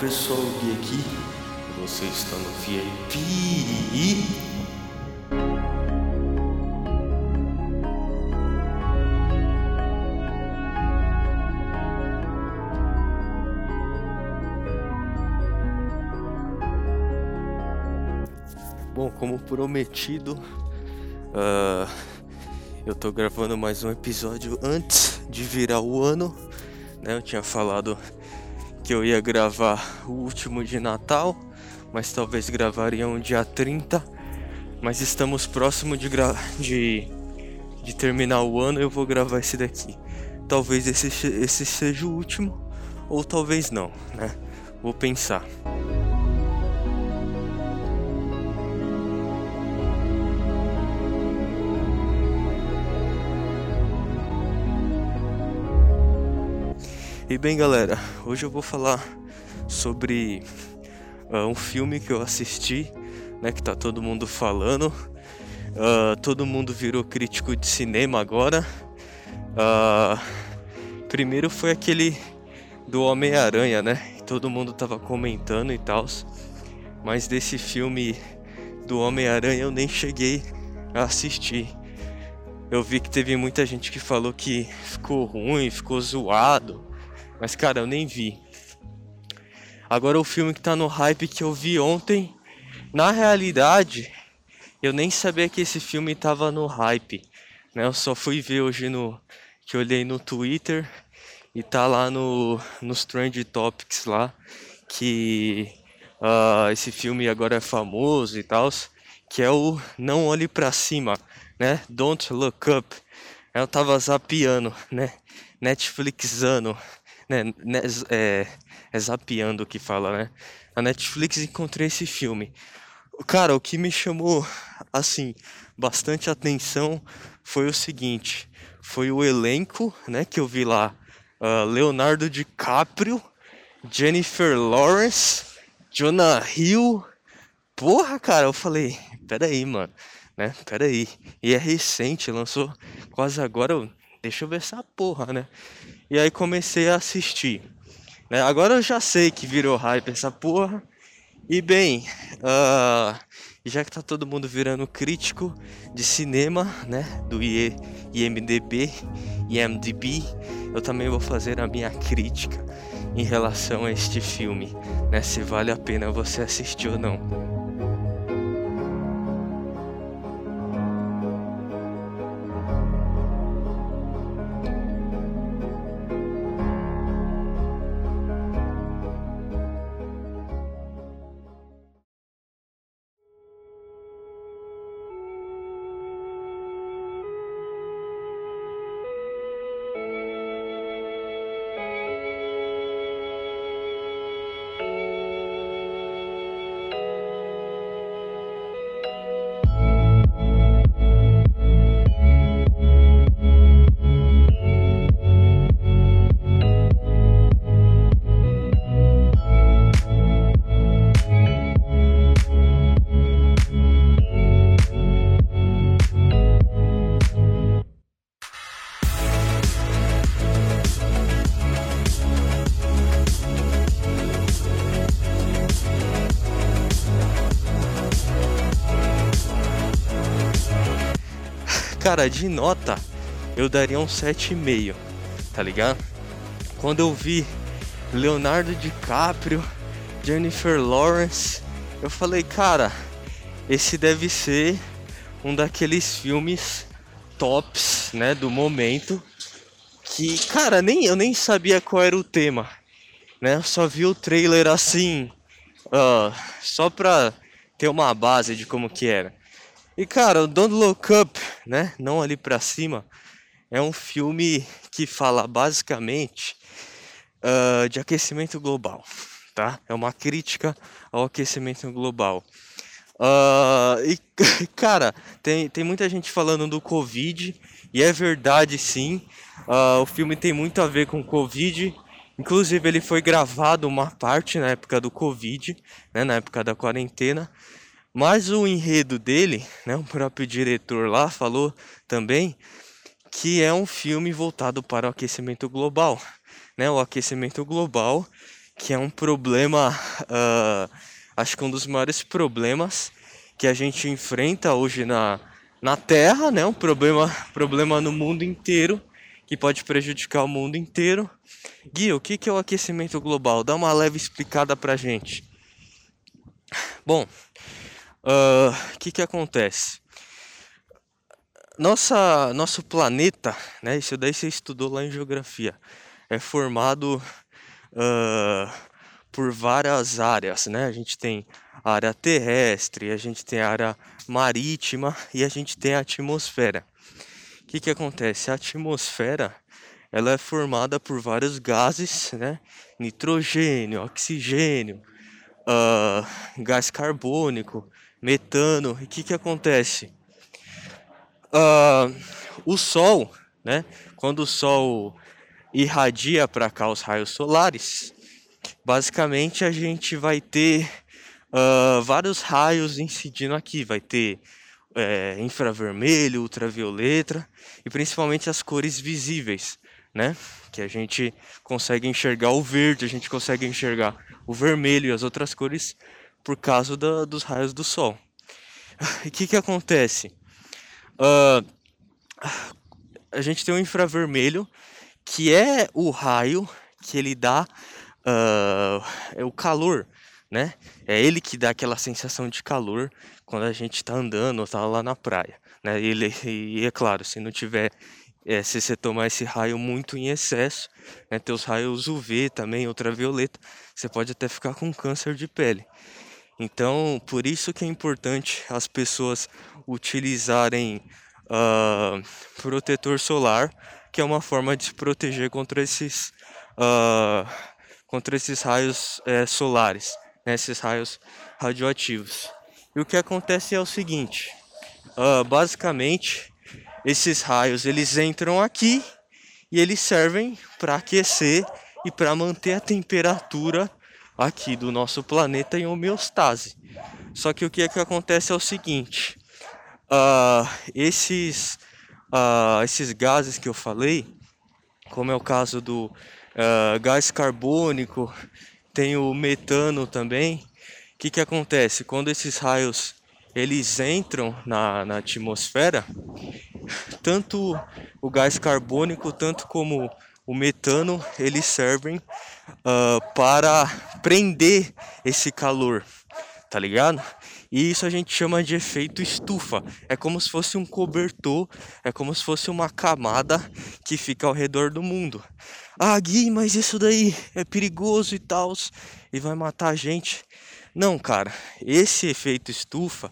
Pessoal, Gui aqui. Você está no VIP. Bom, como prometido, uh, eu tô gravando mais um episódio antes de virar o ano. Né? Eu tinha falado que eu ia gravar o último de Natal, mas talvez gravaria um dia 30. Mas estamos próximo de, de, de terminar o ano eu vou gravar esse daqui. Talvez esse, esse seja o último, ou talvez não, né? Vou pensar. E bem, galera, hoje eu vou falar sobre uh, um filme que eu assisti, né, que tá todo mundo falando. Uh, todo mundo virou crítico de cinema agora. Uh, primeiro foi aquele do Homem-Aranha, né? Todo mundo tava comentando e tal. Mas desse filme do Homem-Aranha eu nem cheguei a assistir. Eu vi que teve muita gente que falou que ficou ruim, ficou zoado mas, cara, eu nem vi. Agora o filme que tá no hype que eu vi ontem, na realidade, eu nem sabia que esse filme tava no hype. Né? Eu só fui ver hoje no. que eu olhei no Twitter e tá lá no, nos Trend Topics lá que uh, esse filme agora é famoso e tal, que é o Não Olhe para Cima, né? Don't Look Up. Eu tava zapeando, né? Netflixando né, né, é, é zapeando o que fala, né? A Netflix encontrei esse filme. Cara, o que me chamou, assim, bastante atenção foi o seguinte: foi o elenco, né, que eu vi lá. Uh, Leonardo DiCaprio, Jennifer Lawrence, Jonah Hill. Porra, cara, eu falei, peraí, mano, né? Peraí. E é recente, lançou quase agora. Deixa eu ver essa porra, né? E aí comecei a assistir. Né? Agora eu já sei que virou hype essa porra. E bem, uh, já que tá todo mundo virando crítico de cinema, né? Do IMDB, IMDB, eu também vou fazer a minha crítica em relação a este filme, né? Se vale a pena você assistir ou não. Cara, de nota eu daria um 7,5, tá ligado? Quando eu vi Leonardo DiCaprio, Jennifer Lawrence, eu falei, cara, esse deve ser um daqueles filmes tops, né, do momento. Que, cara, nem eu nem sabia qual era o tema, né? Eu só vi o trailer assim, uh, só pra ter uma base de como que era. E cara, o Don't Look Up, né? Não ali para cima, é um filme que fala basicamente uh, de aquecimento global, tá? É uma crítica ao aquecimento global. Uh, e cara, tem, tem muita gente falando do Covid, e é verdade sim. Uh, o filme tem muito a ver com Covid. Inclusive, ele foi gravado uma parte na época do Covid, né, na época da quarentena. Mas o enredo dele, né, o próprio diretor lá falou também que é um filme voltado para o aquecimento global, né? O aquecimento global que é um problema, uh, acho que um dos maiores problemas que a gente enfrenta hoje na, na Terra, né? Um problema, problema no mundo inteiro que pode prejudicar o mundo inteiro. Gui, o que é o aquecimento global? Dá uma leve explicada pra gente. Bom, o uh, que, que acontece? Nossa, nosso planeta, né? Isso daí você estudou lá em geografia, é formado uh, por várias áreas, né? A gente tem área terrestre, a gente tem área marítima e a gente tem a atmosfera. O que, que acontece? A atmosfera ela é formada por vários gases, né? Nitrogênio, oxigênio, uh, gás carbônico, metano. E o que, que acontece? Uh, o Sol, né? Quando o Sol irradia para cá os raios solares, basicamente a gente vai ter uh, vários raios incidindo aqui. Vai ter é, infravermelho, ultravioleta e principalmente as cores visíveis, né? Que a gente consegue enxergar o verde, a gente consegue enxergar o vermelho e as outras cores por causa da, dos raios do Sol. O que, que acontece? Uh, a gente tem o infravermelho, que é o raio que ele dá uh, é o calor, né? É ele que dá aquela sensação de calor quando a gente está andando ou tá lá na praia, né? Ele, e é claro, se não tiver é, se você tomar esse raio muito em excesso, né, ter os raios UV também, ultravioleta, você pode até ficar com câncer de pele. Então, por isso que é importante as pessoas utilizarem uh, protetor solar, que é uma forma de se proteger contra esses, uh, contra esses raios é, solares, né, esses raios radioativos. E o que acontece é o seguinte, uh, basicamente esses raios eles entram aqui e eles servem para aquecer e para manter a temperatura aqui do nosso planeta em homeostase. Só que o que é que acontece é o seguinte: uh, esses, uh, esses gases que eu falei, como é o caso do uh, gás carbônico, tem o metano também. O que, que acontece? Quando esses raios eles entram na, na atmosfera, tanto o gás carbônico, tanto como o metano eles servem uh, para prender esse calor, tá ligado? E isso a gente chama de efeito estufa. É como se fosse um cobertor, é como se fosse uma camada que fica ao redor do mundo. Ah, Gui, mas isso daí é perigoso e tal, e vai matar a gente. Não, cara, esse efeito estufa,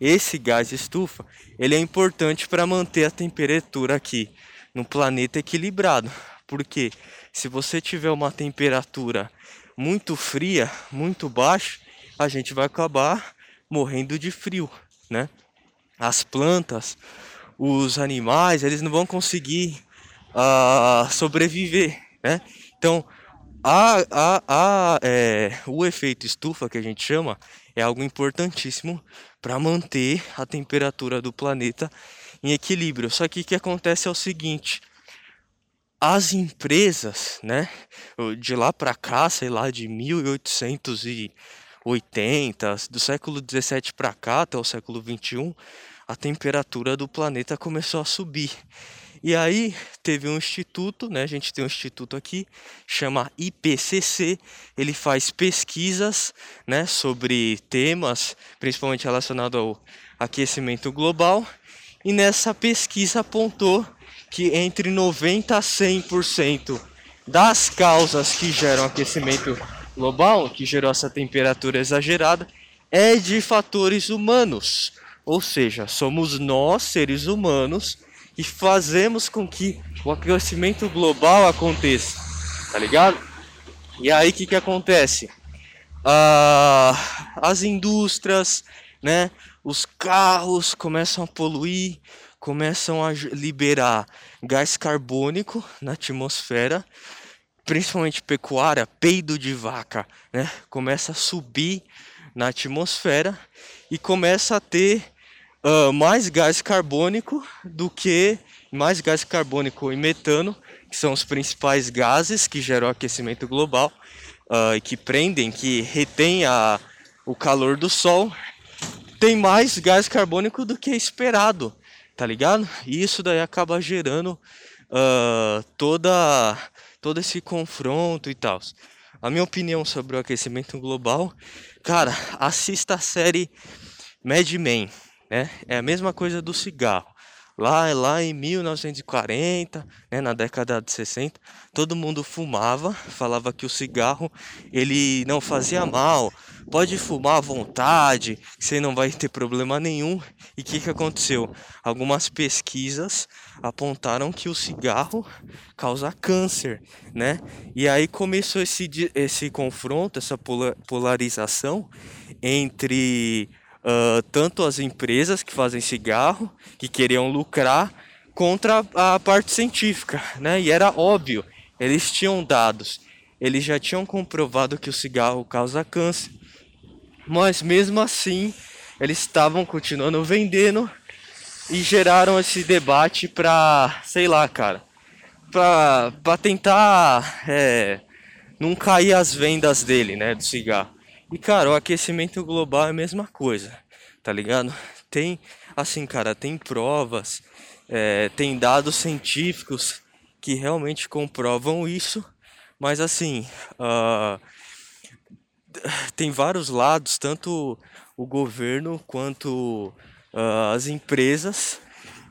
esse gás estufa, ele é importante para manter a temperatura aqui no planeta equilibrado. Porque se você tiver uma temperatura muito fria, muito baixa, a gente vai acabar morrendo de frio, né? As plantas, os animais, eles não vão conseguir uh, sobreviver, né? Então, a, a, a, é, o efeito estufa que a gente chama é algo importantíssimo para manter a temperatura do planeta em equilíbrio. Só que o que acontece é o seguinte: as empresas, né, de lá para cá, sei lá, de 1880, do século 17 para cá até o século 21, a temperatura do planeta começou a subir. E aí teve um instituto, né? A gente tem um instituto aqui, chama IPCC. Ele faz pesquisas, né, sobre temas, principalmente relacionados ao aquecimento global. E nessa pesquisa apontou que entre 90 a 100% das causas que geram aquecimento global, que gerou essa temperatura exagerada, é de fatores humanos. Ou seja, somos nós, seres humanos, que fazemos com que o aquecimento global aconteça. Tá ligado? E aí o que, que acontece? Ah, as indústrias, né? Os carros começam a poluir, começam a liberar gás carbônico na atmosfera, principalmente pecuária, peido de vaca, né? Começa a subir na atmosfera e começa a ter uh, mais gás carbônico do que mais gás carbônico e metano, que são os principais gases que geram aquecimento global, uh, que prendem, que retém a, o calor do sol, tem mais gás carbônico do que esperado, tá ligado? E isso daí acaba gerando uh, toda, todo esse confronto e tal. A minha opinião sobre o aquecimento global, cara, assista a série Mad Men, né? É a mesma coisa do cigarro. Lá, lá em 1940, né, na década de 60, todo mundo fumava, falava que o cigarro ele não fazia mal, pode fumar à vontade, você não vai ter problema nenhum. E o que, que aconteceu? Algumas pesquisas apontaram que o cigarro causa câncer, né? E aí começou esse, esse confronto, essa polarização entre uh, tanto as empresas que fazem cigarro, que queriam lucrar, contra a parte científica, né? E era óbvio, eles tinham dados, eles já tinham comprovado que o cigarro causa câncer, mas mesmo assim eles estavam continuando vendendo e geraram esse debate para, sei lá, cara, para tentar é, não cair as vendas dele, né, do cigarro. E cara, o aquecimento global é a mesma coisa, tá ligado? Tem, assim, cara, tem provas, é, tem dados científicos que realmente comprovam isso, mas assim, uh, tem vários lados, tanto o governo quanto uh, as empresas,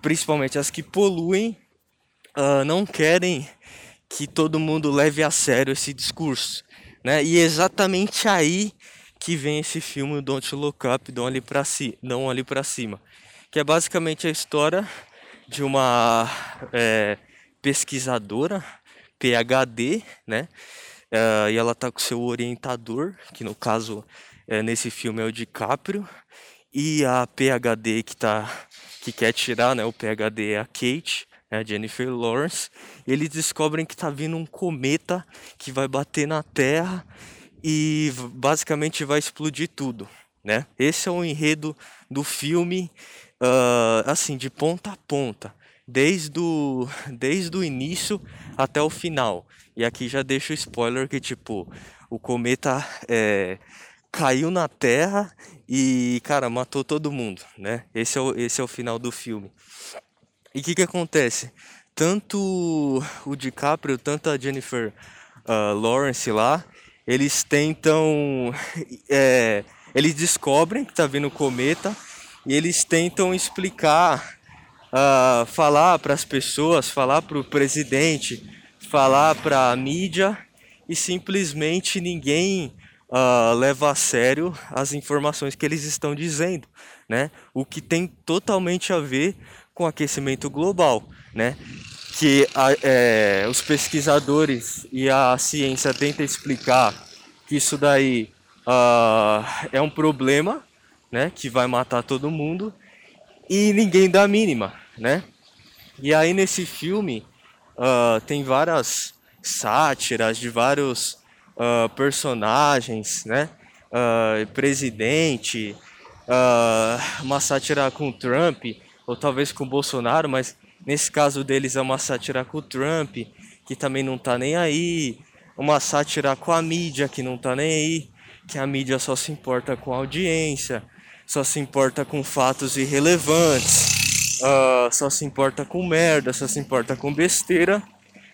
principalmente as que poluem, uh, não querem que todo mundo leve a sério esse discurso né? E é exatamente aí que vem esse filme Don't Look Up, Don't Olhe para si, Olhe para Cima, que é basicamente a história de uma é, pesquisadora PhD, né? Uh, e ela tá com seu orientador, que no caso é, nesse filme é o DiCaprio, e a PhD que tá que quer tirar, né, o PhD é a Kate, né, Jennifer Lawrence, eles descobrem que está vindo um cometa que vai bater na Terra e basicamente vai explodir tudo, né? Esse é o enredo do filme, uh, assim, de ponta a ponta, desde o, desde o início até o final. E aqui já deixo o spoiler que, tipo, o cometa é, caiu na Terra e, cara, matou todo mundo, né? Esse é o, esse é o final do filme. E o que, que acontece? Tanto o DiCaprio, tanto a Jennifer uh, Lawrence lá, eles tentam. É, eles descobrem que tá vindo cometa e eles tentam explicar, uh, falar para as pessoas, falar para o presidente, falar para a mídia e simplesmente ninguém uh, leva a sério as informações que eles estão dizendo, né? O que tem totalmente a ver com aquecimento global, né? Que a, é, os pesquisadores e a ciência tentam explicar que isso daí uh, é um problema, né? Que vai matar todo mundo e ninguém dá a mínima, né? E aí nesse filme uh, tem várias sátiras de vários uh, personagens, né? presidente, uma sátira com Trump ou talvez com o Bolsonaro, mas nesse caso deles é uma sátira com o Trump, que também não tá nem aí, uma sátira com a mídia, que não tá nem aí, que a mídia só se importa com a audiência, só se importa com fatos irrelevantes, uh, só se importa com merda, só se importa com besteira.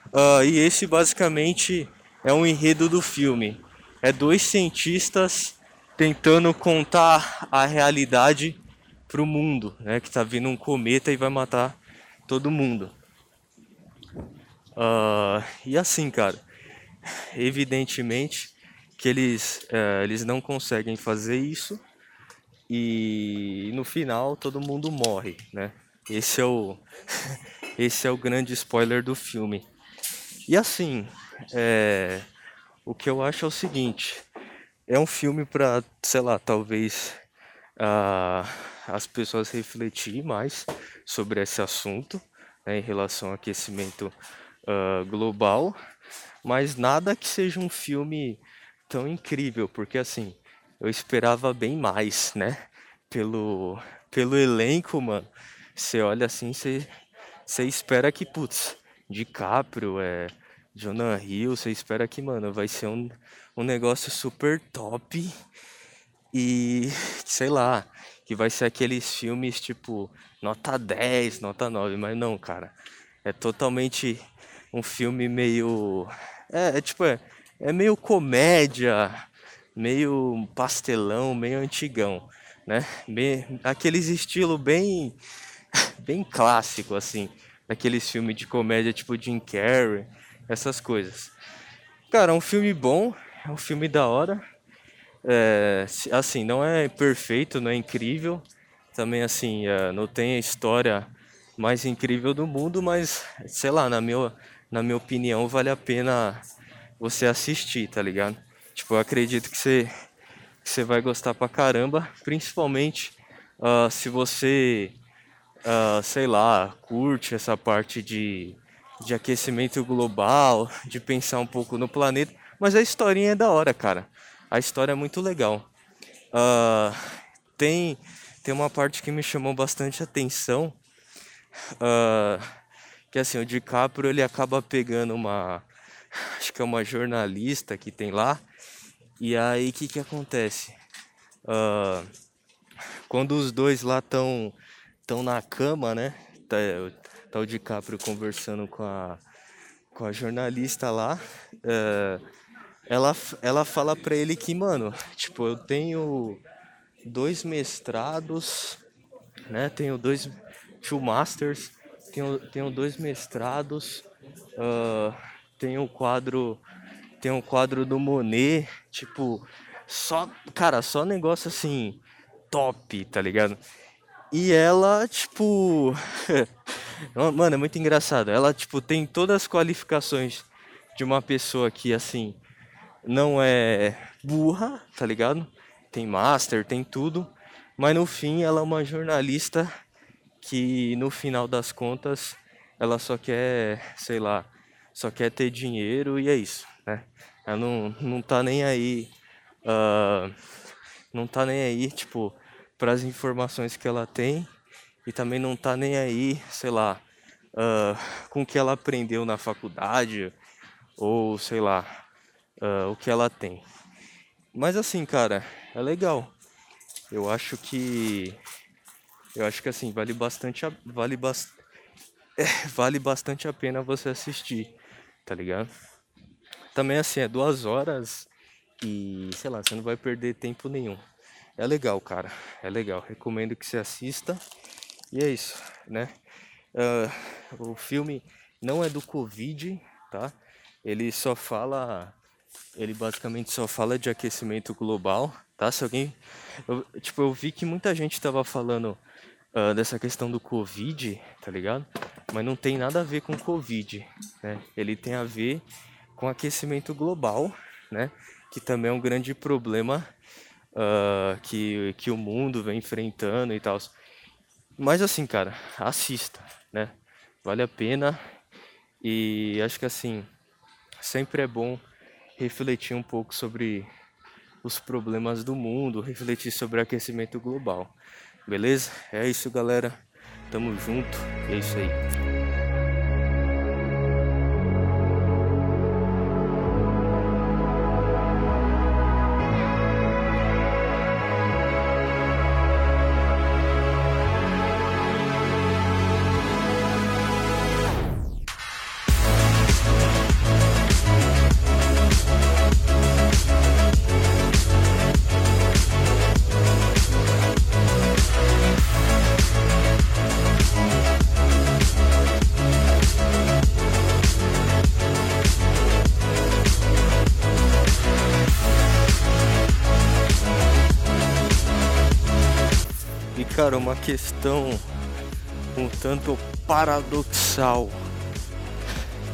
Uh, e esse basicamente é um enredo do filme. É dois cientistas tentando contar a realidade para o mundo, né? Que tá vindo um cometa e vai matar todo mundo. Uh, e assim, cara, evidentemente que eles, uh, eles não conseguem fazer isso e no final todo mundo morre, né? Esse é o, esse é o grande spoiler do filme. E assim, é, o que eu acho é o seguinte: é um filme para, sei lá, talvez. Uh, as pessoas refletir mais sobre esse assunto né, em relação ao aquecimento uh, global, mas nada que seja um filme tão incrível, porque assim eu esperava bem mais, né? Pelo, pelo elenco, mano. Você olha assim, você, você espera que, putz, DiCaprio, é, Jonah Hill, você espera que, mano, vai ser um, um negócio super top e sei lá, que vai ser aqueles filmes tipo nota 10, nota 9, mas não, cara. É totalmente um filme meio. É, é tipo, é, é meio comédia, meio pastelão, meio antigão, né? Bem, aqueles estilo bem, bem clássico, assim. Aqueles filmes de comédia tipo Jim Carrey, essas coisas. Cara, é um filme bom, é um filme da hora. É, assim, não é perfeito, não é incrível. Também, assim, é, não tem a história mais incrível do mundo, mas, sei lá, na minha, na minha opinião, vale a pena você assistir, tá ligado? Tipo, eu acredito que você, que você vai gostar pra caramba, principalmente uh, se você, uh, sei lá, curte essa parte de, de aquecimento global, de pensar um pouco no planeta. Mas a historinha é da hora, cara. A história é muito legal. Uh, tem, tem uma parte que me chamou bastante atenção. Uh, que assim, o DiCaprio ele acaba pegando uma. Acho que é uma jornalista que tem lá. E aí o que, que acontece? Uh, quando os dois lá estão tão na cama, né? Tá, tá o DiCaprio conversando com a, com a jornalista lá. Uh, ela, ela fala pra ele que, mano, tipo, eu tenho dois mestrados, né? Tenho dois two masters, tenho, tenho dois mestrados, uh, tenho um quadro, tenho um quadro do Monet, tipo, só, cara, só negócio assim, top, tá ligado? E ela, tipo, mano, é muito engraçado. Ela, tipo, tem todas as qualificações de uma pessoa que, assim, não é burra, tá ligado? Tem master, tem tudo, mas no fim ela é uma jornalista que no final das contas ela só quer, sei lá, só quer ter dinheiro e é isso, né? Ela não, não tá nem aí, uh, não tá nem aí, tipo, para as informações que ela tem e também não tá nem aí, sei lá, uh, com o que ela aprendeu na faculdade ou sei lá, uh, o que ela tem. Mas assim, cara, é legal. Eu acho que eu acho que assim vale bastante a, vale é, vale bastante a pena você assistir, tá ligado? Também assim é duas horas e sei lá você não vai perder tempo nenhum. É legal, cara. É legal. Recomendo que você assista. E é isso, né? Uh, o filme não é do Covid, tá? Ele só fala ele basicamente só fala de aquecimento global, tá? Se alguém. Eu, tipo, eu vi que muita gente tava falando uh, dessa questão do Covid, tá ligado? Mas não tem nada a ver com Covid, né? Ele tem a ver com aquecimento global, né? Que também é um grande problema uh, que, que o mundo vem enfrentando e tal. Mas assim, cara, assista, né? Vale a pena. E acho que assim, sempre é bom refletir um pouco sobre os problemas do mundo, refletir sobre aquecimento global. Beleza? É isso, galera. Tamo junto. É isso aí. Uma questão um tanto paradoxal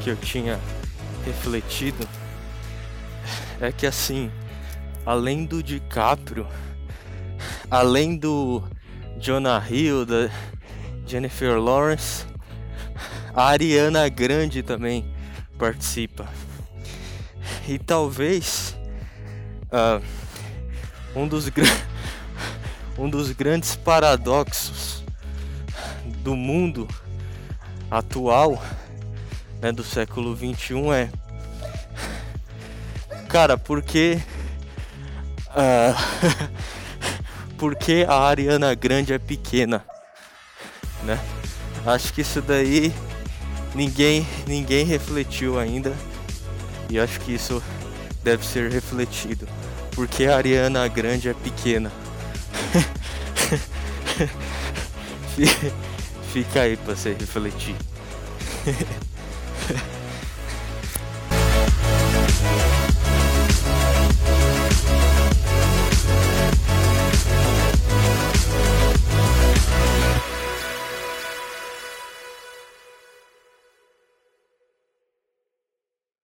que eu tinha refletido é que assim, além do DiCaprio, além do Jonah Hill, da Jennifer Lawrence, a Ariana Grande também participa. E talvez uh, um dos grandes um dos grandes paradoxos do mundo atual, né, do século 21 é Cara, porque. Uh, porque a Ariana Grande é pequena, né? Acho que isso daí ninguém ninguém refletiu ainda e acho que isso deve ser refletido. Porque a Ariana Grande é pequena. Fica aí pra você refletir.